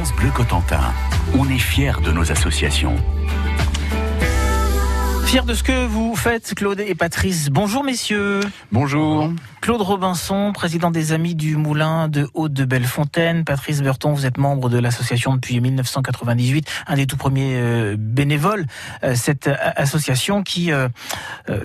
France Bleu Cotentin, on est fiers de nos associations. Fier de ce que vous faites, Claude et Patrice. Bonjour messieurs. Bonjour. Claude Robinson, président des Amis du Moulin de Haute de Bellefontaine. Patrice Burton, vous êtes membre de l'association depuis 1998, un des tout premiers euh, bénévoles. Euh, cette association qui euh,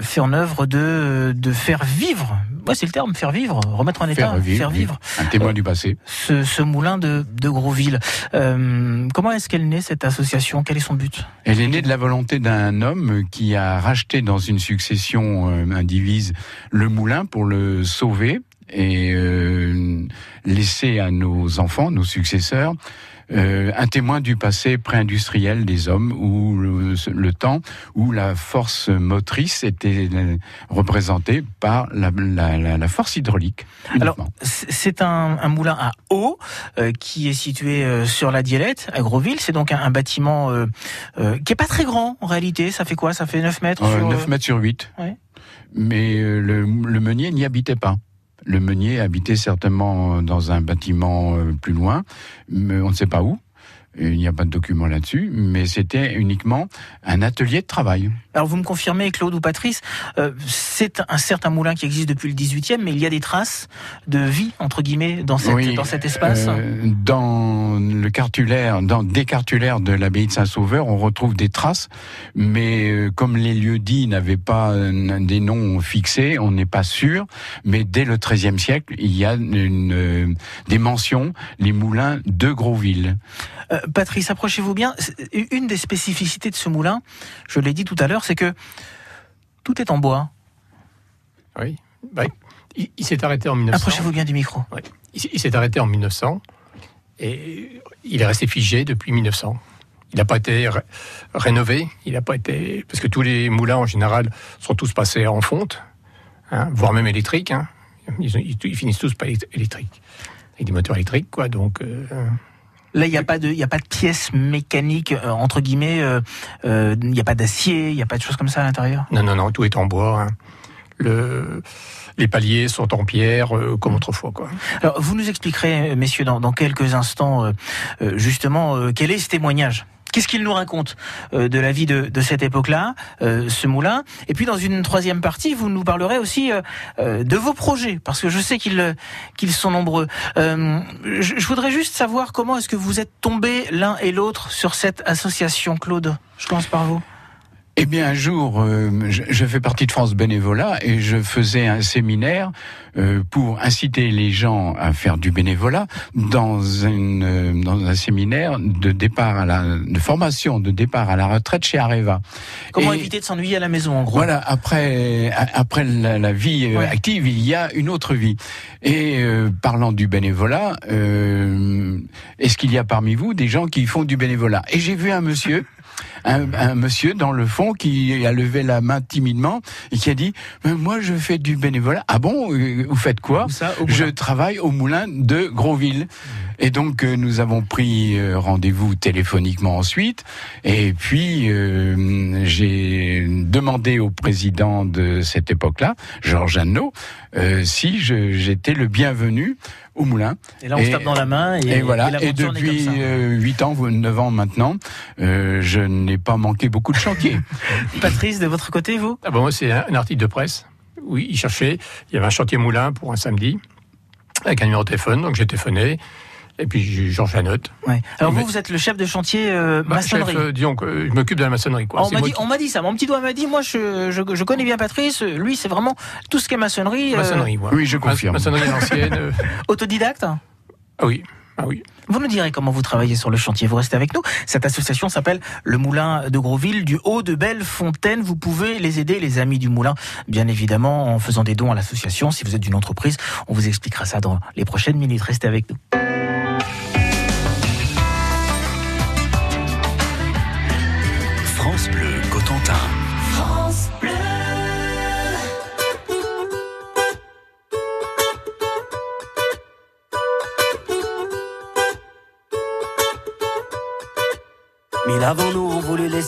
fait en œuvre de, de faire vivre, ouais, c'est le terme, faire vivre, remettre en état, faire vivre, faire vivre. Un témoin du passé. Ce, ce moulin de, de Grosville. comment est-ce qu'elle naît cette association? Quel est son but? Elle est née de la volonté d'un homme qui a racheté dans une succession indivise le moulin pour le sauver et euh, laisser à nos enfants, nos successeurs, euh, un témoin du passé pré-industriel des hommes, où le, temps où la force motrice était représentée par la, force hydraulique. Alors, c'est un, moulin à eau euh, qui est situé sur la Dielette, à Grosville. C'est donc un, bâtiment qui est pas très grand en réalité. Ça fait quoi? Ça fait 9 mètres sur... 9 mètres sur 8 mais euh, le, meunier n'y habitait pas. Le meunier habitait certainement dans un bâtiment euh, plus loin, mais on ne sait pas où. Il n'y a pas de document là-dessus, mais c'était uniquement un atelier de travail. Alors vous me confirmez, Claude ou Patrice, euh, c'est un certain moulin qui existe depuis le 18e, mais il y a des traces de vie, entre guillemets, dans, cette, dans cet espace euh, Dans le cartulaire, dans des cartulaires de l'abbaye de Saint-Sauveur, on retrouve des traces, mais euh, comme les lieux dits n'avaient pas des noms fixés, on n'est pas sûr, mais dès le XIIIe siècle, il y a une, des mentions, les moulins de Grosville. Patrice, approchez-vous bien. Une des spécificités de ce moulin, je l'ai dit tout à l'heure, c'est que tout est en bois. Oui. Bah, il, s'est arrêté en 1900. Approchez-vous bien du micro. Il, s'est arrêté en 1900 et il est resté figé depuis 1900. Il n'a pas été rénové, il n'a pas été parce que tous les moulins en général sont tous passés en fonte, hein, voire même électriques. Hein. Ils, finissent tous par électriques, avec des moteurs électriques, quoi. Donc euh, Là, il n'y a pas de, il a pas de pièces mécaniques euh, entre guillemets. Euh, euh, il n'y a pas d'acier, il n'y a pas de choses comme ça à l'intérieur? Non, non, non, tout est en bois. Hein. Le, les paliers sont en pierre comme autrefois. Quoi. Alors, vous nous expliquerez, messieurs, dans, dans quelques instants, justement, quel est ce témoignage? Qu'est-ce qu'il nous raconte euh, de la vie de, cette époque-là, euh, ce moulin? Et puis dans une troisième partie, vous nous parlerez aussi euh, de vos projets, parce que je sais qu'ils qu'ils sont nombreux. je, voudrais juste savoir comment est-ce que vous êtes tombés l'un et l'autre sur cette association, Claude? Je commence par vous. Eh bien, un jour, euh, je, fais partie de France Bénévolat et je faisais un séminaire euh, pour inciter les gens à faire du bénévolat dans, une, euh, dans un séminaire de départ à la de formation de départ à la retraite chez Areva. Comment éviter de s'ennuyer à la maison, en gros? Voilà. Après, après la, vie active, il y a une autre vie. Et parlant du bénévolat, est-ce qu'il y a parmi vous des gens qui font du bénévolat? Et j'ai vu un monsieur un, monsieur dans le fond qui a levé la main timidement et qui a dit moi je fais du bénévolat. Ah bon euh, Vous faites quoi Je travaille au moulin de Grosville. Et donc euh, nous avons pris euh, rendez-vous téléphoniquement ensuite. Et puis j'ai demandé au président de cette époque-là, Georges Anneau, si j'étais le bienvenu au moulin. Et là, on se tape dans la main. Et, voilà. Et, depuis euh, 8 ans, 9 ans maintenant, je n'ai pas manqué beaucoup de chantiers. Patrice, de votre côté, vous? Ah bon, Moi, c'est un, article de presse. Oui, il cherchait. Il y avait un chantier moulin pour un samedi avec un numéro de téléphone. Donc j'ai téléphoné. Et puis Georges Janotte. Ouais. Alors vous, vous êtes le chef de chantier euh, bah, maçonnerie. Chef, euh, disons que je m'occupe de la maçonnerie. Quoi. on m'a dit, ça. Mon petit doigt m'a dit, moi je, je, je, connais bien Patrice. Lui, c'est vraiment tout ce qui est maçonnerie. Euh, maçonnerie, Oui, je confirme. Maçonnerie ancienne. Autodidacte? Ah oui. Ah oui. Vous nous direz comment vous travaillez sur le chantier. Vous restez avec nous. Cette association s'appelle le Moulin de Grosville, du haut de Bellefontaine. Vous pouvez les aider, les amis du Moulin, bien évidemment, en faisant des dons à l'association. Si vous êtes d'une entreprise, on vous expliquera ça dans les prochaines minutes. Restez avec nous.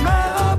C'est pas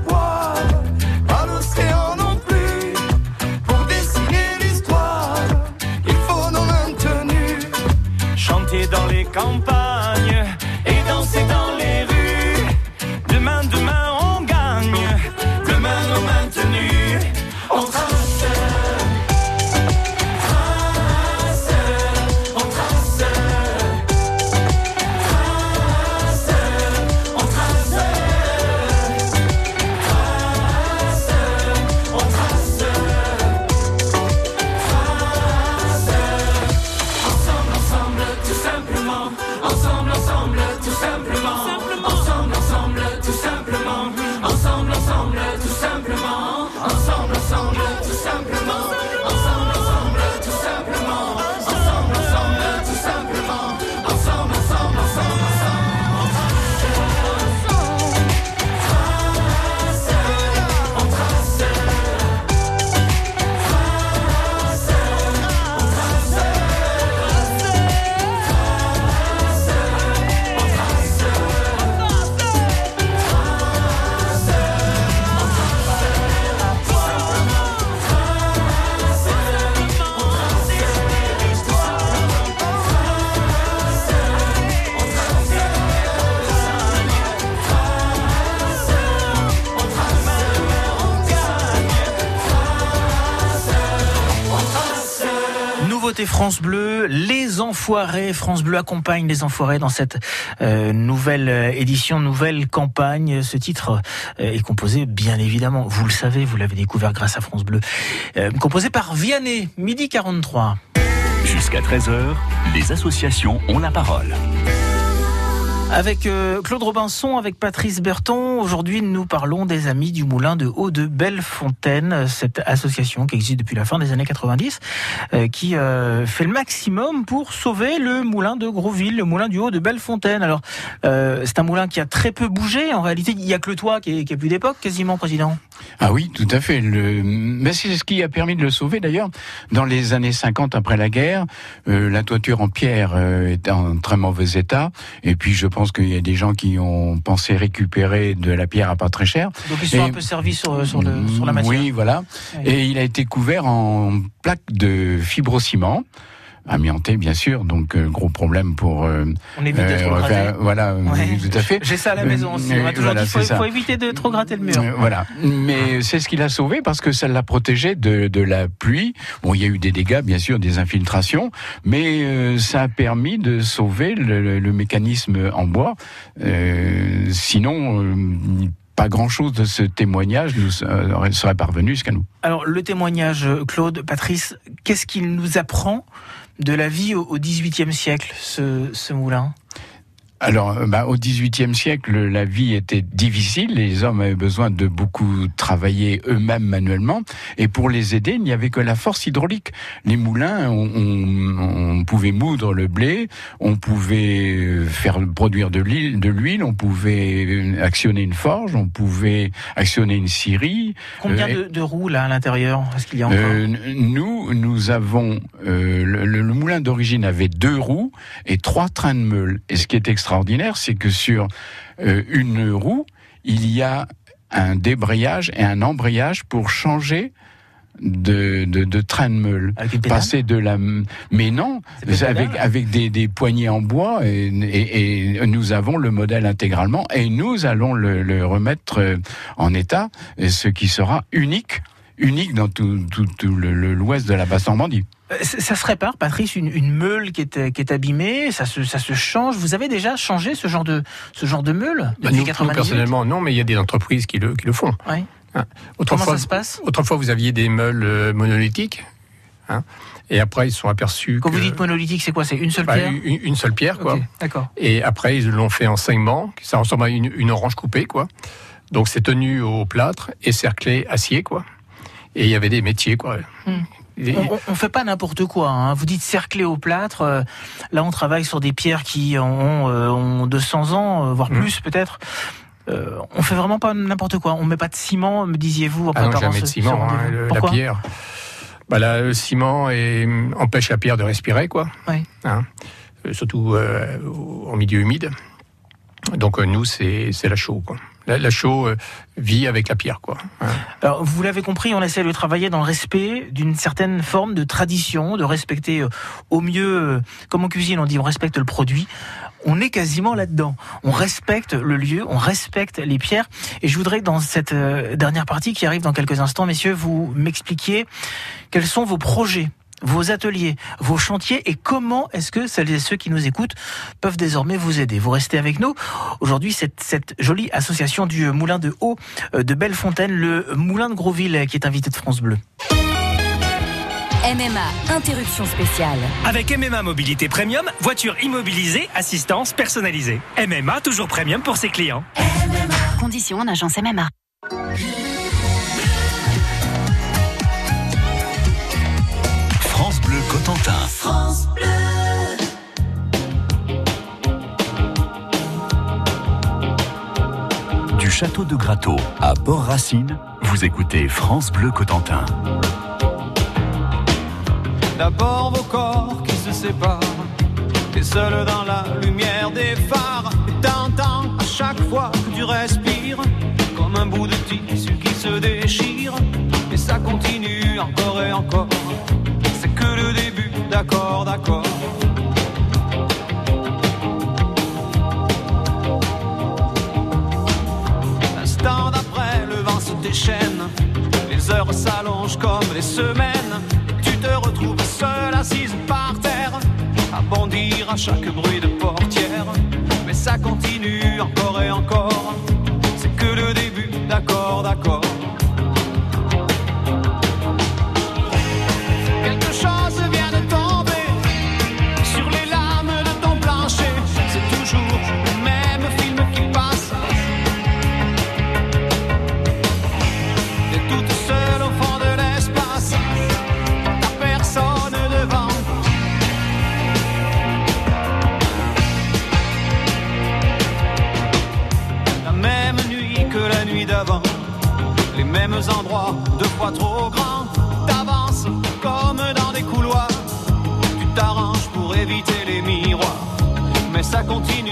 France Bleu, les enfoirés. France Bleu accompagne les enfoirés dans cette euh, nouvelle euh, édition, nouvelle campagne. Ce titre euh, est composé, bien évidemment, vous le savez, vous l'avez découvert grâce à France Bleu, composé par Vianney, midi 43. Jusqu'à 13h, les associations ont la parole. Avec euh, Claude Robinson, avec Patrice Berton, aujourd'hui nous parlons des Amis du Moulin de Haut de Bellefontaine, cette association qui existe depuis la fin des années 90, euh, qui euh, fait le maximum pour sauver le moulin de Grosville, le moulin du Haut de Bellefontaine. Alors c'est un moulin qui a très peu bougé, en réalité il n'y a que le toit qui est, est plus d'époque quasiment, Président. Ah oui, tout à fait. Mais c'est ce qui a permis de le sauver d'ailleurs. Dans les années 50 après la guerre, la toiture en pierre était en très mauvais état. Et puis je pense qu'il y a des gens qui ont pensé récupérer de la pierre à pas très cher. Donc ils sont Et- un peu servis sur, sur, le, sur la matière. Oui, voilà. Oui. Et il a été couvert en plaque de fibrociment. Amianté, bien sûr, donc euh, gros problème pour. euh, On évite de euh, trop gratter. voilà, Ouais. tout à fait. J'ai ça à la maison aussi. On toujours voilà, dit qu'il faut, faut éviter de trop gratter le mur. Voilà. Mais c'est ce qu'il a sauvé parce que ça l'a protégé de, de la pluie. Bon, il y a eu des dégâts, bien sûr, des infiltrations, mais ça a permis de sauver le, le- mécanisme en bois. Sinon, pas grand-chose de ce témoignage nous serait parvenu jusqu'à nous. Alors, le témoignage, Claude, Patrice, qu'est-ce qu'il nous apprend de la vie au XVIIIe siècle, ce, ce moulin? Alors, euh, bah, au XVIIIe siècle, la vie était difficile. Les hommes avaient besoin de beaucoup travailler eux-mêmes manuellement. Et pour les aider, il n'y avait que la force hydraulique. Les moulins, on, on- on pouvait moudre le blé, on pouvait euh, faire produire de l'huile, on pouvait euh, actionner une forge, on pouvait actionner une scierie. Combien Euh, de, de roues là à l'intérieur Est-ce qu'il y a encore Euh, nous, nous avons euh, le, le- le moulin d'origine avait deux roues et trois trains de meule. Et ce qui est extraordinaire, c'est que sur euh, une roue, il y a un débrayage et un embrayage pour changer de, de, de train de meule. Passer de la, mais non, avec des, des poignées en bois et, et, et nous avons le modèle intégralement et nous allons le, le remettre euh, en état, ce qui sera unique, unique dans tout, tout, tout le- le- l'ouest de la Basse-Normandie. Euh, Ça ça se répare, Patrice, une, une meule qui est, euh, qui est abîmée, ça se, ça se change. Vous avez déjà changé ce genre de, ce genre de meule Bah, depuis nous, nous, 98 personnellement, non, mais il y a des entreprises qui le, qui le font. Ouais. Hein. Comment Autrefois, ça se passe? autrefois, vous aviez des meules euh, monolithiques. hein, et après, ils se sont aperçus Quand que... vous dites monolithique, c'est quoi? C'est une seule bah, pierre? une, une seule pierre, quoi. D'accord. Et après, ils l'ont fait en saignement. Ça ressemble à une, une orange coupée, quoi. Donc, c'est tenu au plâtre et cerclé acier, quoi. Et il y avait des métiers, quoi. Hmm. On, on fait pas n'importe quoi. hein. Vous dites cerclé au plâtre. euh, là, on travaille sur des pierres qui ont, euh, ont 200 ans, euh, voire Mhm. plus peut-être. Euh, on fait vraiment pas n'importe quoi. On met pas de ciment, me disiez-vous en Ah non, jamais de ce- ciment, hein, le- la pierre. Bah là, le ciment est- empêche la pierre de respirer, quoi. Oui. Hein, euh, surtout euh, en milieu humide. Donc euh, nous, c'est c'est la chaux, quoi. La, chaux euh, vit avec la pierre, quoi. Vous l'avez compris, on essaie de travailler dans le respect d'une certaine forme de tradition, de respecter euh, au mieux, euh, comme en cuisine, on dit on respecte le produit. On est quasiment là-dedans. On respecte le lieu, on respecte les pierres. Et je voudrais dans cette dernière partie qui arrive dans quelques instants, messieurs, vous m'expliquiez quels sont vos projets vos ateliers, vos chantiers et comment est-ce que celles et ceux qui nous écoutent peuvent désormais vous aider. Vous restez avec nous. Aujourd'hui, cette, cette jolie association du Moulin de Haut euh, de Bellefontaine, le Moulin de Grosville, qui est invité de France Bleu. MMA, interruption spéciale. Avec MMA Mobilité Premium, voiture immobilisée, assistance personnalisée. MMA toujours premium pour ses clients. Conditions en agence MMA. Château de Grateau à Port-Racine, vous écoutez France Bleu Cotentin. D'abord vos corps qui se séparent, et seul dans la lumière des phares. Et t'entends à chaque fois que tu respires, comme un bout de tissu qui se déchire. Et ça continue encore et encore. C'est que le début, d'accord, d'accord. Les heures s'allongent comme les semaines. Tu te retrouves seul assise par terre. À bondir à chaque bruit de portière. Mais ça continue encore et encore. Trop grands. T'avances comme dans des couloirs. Tu t'arranges pour éviter les miroirs. Mais ça continue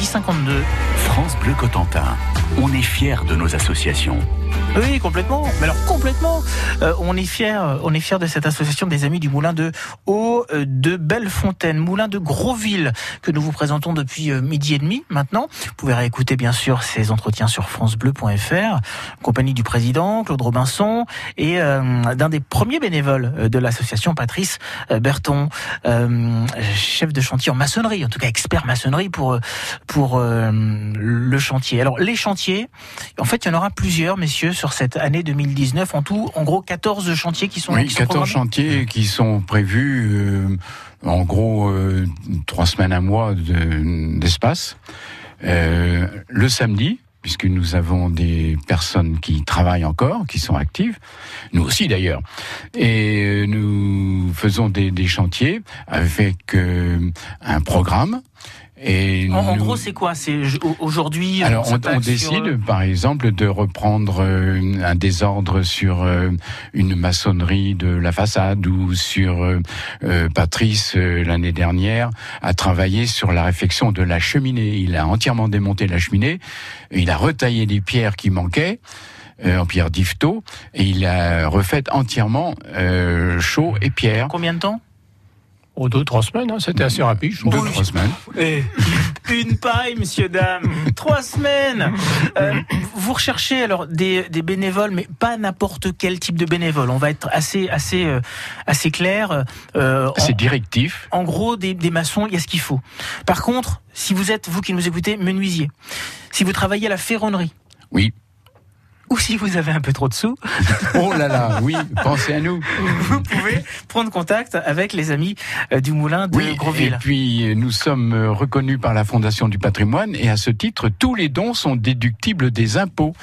Midi 52. France Bleu Cotentin. On est fiers de nos associations. Oui, complètement. Mais alors complètement. Euh, on est fiers, on est fiers de cette association des amis du Moulin de Haut euh, de Bellefontaine, Moulin de Grosville, que nous vous présentons depuis euh, midi et demi maintenant. Vous pouvez réécouter bien sûr ces entretiens sur francebleu.fr, compagnie du président Claude Robinson et euh, d'un des premiers bénévoles euh, de l'association, Patrice euh, Berton, euh, chef de chantier en maçonnerie, en tout cas expert maçonnerie pour euh, pour euh, le chantier. Alors les chantiers, en fait, il y en aura plusieurs, messieurs, sur cette année 2019. En tout, en gros, 14 chantiers qui sont, Oui, qui sont 14 programmés. chantiers qui sont prévus, euh, en gros, euh, trois semaines, un mois de- d'espace. Euh, le samedi, puisque nous avons des personnes qui travaillent encore, qui sont actives, nous aussi d'ailleurs. Et euh, nous faisons des, des chantiers avec euh, un programme. Et En, en nous- gros, c'est quoi? C'est aujourd'hui. alors on, décide, euh, par exemple, de reprendre euh, un désordre sur euh, une maçonnerie de la façade ou sur euh, euh, Patrice euh, l'année dernière a travaillé sur la réfection de la cheminée. Il a entièrement démonté la cheminée, il a retaillé les pierres qui manquaient. euh, en pierre d'Ifto et il a refait entièrement euh, chaud et pierre. Combien de temps? Oh, deux, trois semaines, hein, c'était assez rapide, je. Deux, trois semaines. Une paille, monsieur, dame. Trois semaines. Euh, vous recherchez alors des, des bénévoles, mais pas n'importe quel type de bénévole. On va être assez, assez, euh, assez clair. Euh, C'est en, directif. en gros, des, des maçons, il y a ce qu'il faut. Par contre, si vous êtes, vous qui nous écoutez, menuisier, si vous travaillez à la ferronnerie, Oui. Ou si vous avez un peu trop de sous, Oh là là, oui, pensez à nous. vous pouvez prendre contact avec les amis euh, du moulin de Oui, et Grosville. puis euh, nous sommes euh, reconnus par la Fondation du patrimoine et à ce titre, tous les dons sont déductibles des impôts.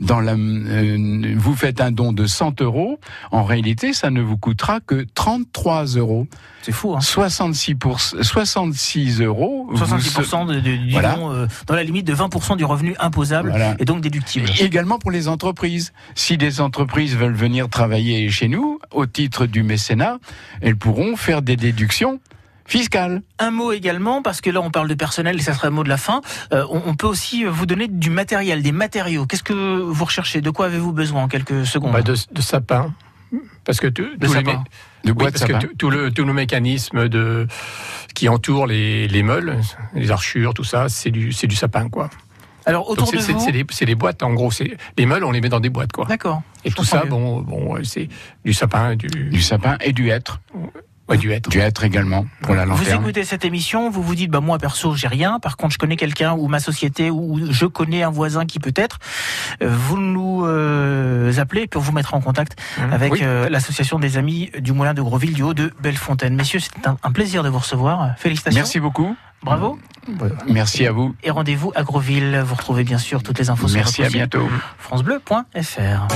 Dans la, euh, vous faites un don de 100 euros, en réalité, ça ne vous coûtera que 33 euros. C'est fou, hein 66, pour, 66 euros. vous se- 70% de, de- du Voilà. don, euh, dans la limite de 20% du revenu imposable Voilà. et donc déductible. Et également pour les entreprises. Si des entreprises veulent venir travailler chez nous, au titre du mécénat, elles pourront faire des déductions fiscales. Un mot également, parce que là on parle de personnel et ça sera le mot de la fin, euh, on, on peut aussi vous donner du matériel, des matériaux. Qu'est-ce que vous recherchez? De quoi avez-vous besoin en quelques secondes? Bah, de, de sapin. Parce que tout, De tous les sapin. De Oui, que tout- tout le, tout le mécanisme de, qui entoure les, les meules, les archures, tout ça, c'est du, c'est du sapin, quoi. Alors Donc autour c'est de c'est- vous. c'est des, c'est des boîtes, en gros. c'est- Les meules, on les met dans des boîtes, quoi. D'accord. Et tout ça, mieux. bon, bon, c'est du sapin, du, Du sapin et du hêtre. Ouais, du hêtre. Du hêtre également pour la Vous lanterne. écoutez cette émission, vous vous dites, bah moi perso, j'ai rien. Par contre, je connais quelqu'un ou ma société ou je connais un voisin qui peut être. Euh, Vous nous euh, appelez et puis on vous mettra en contact avec Oui. euh, l'association des amis du Moulin de Grosville du Haut de Bellefontaine. Messieurs, c'est un, un plaisir de vous recevoir. Félicitations. Merci beaucoup. Bravo. Merci à vous. Et rendez-vous à Grosville. Vous retrouvez bien sûr toutes les infos Merci, sur à notre site bientôt. francebleu.fr.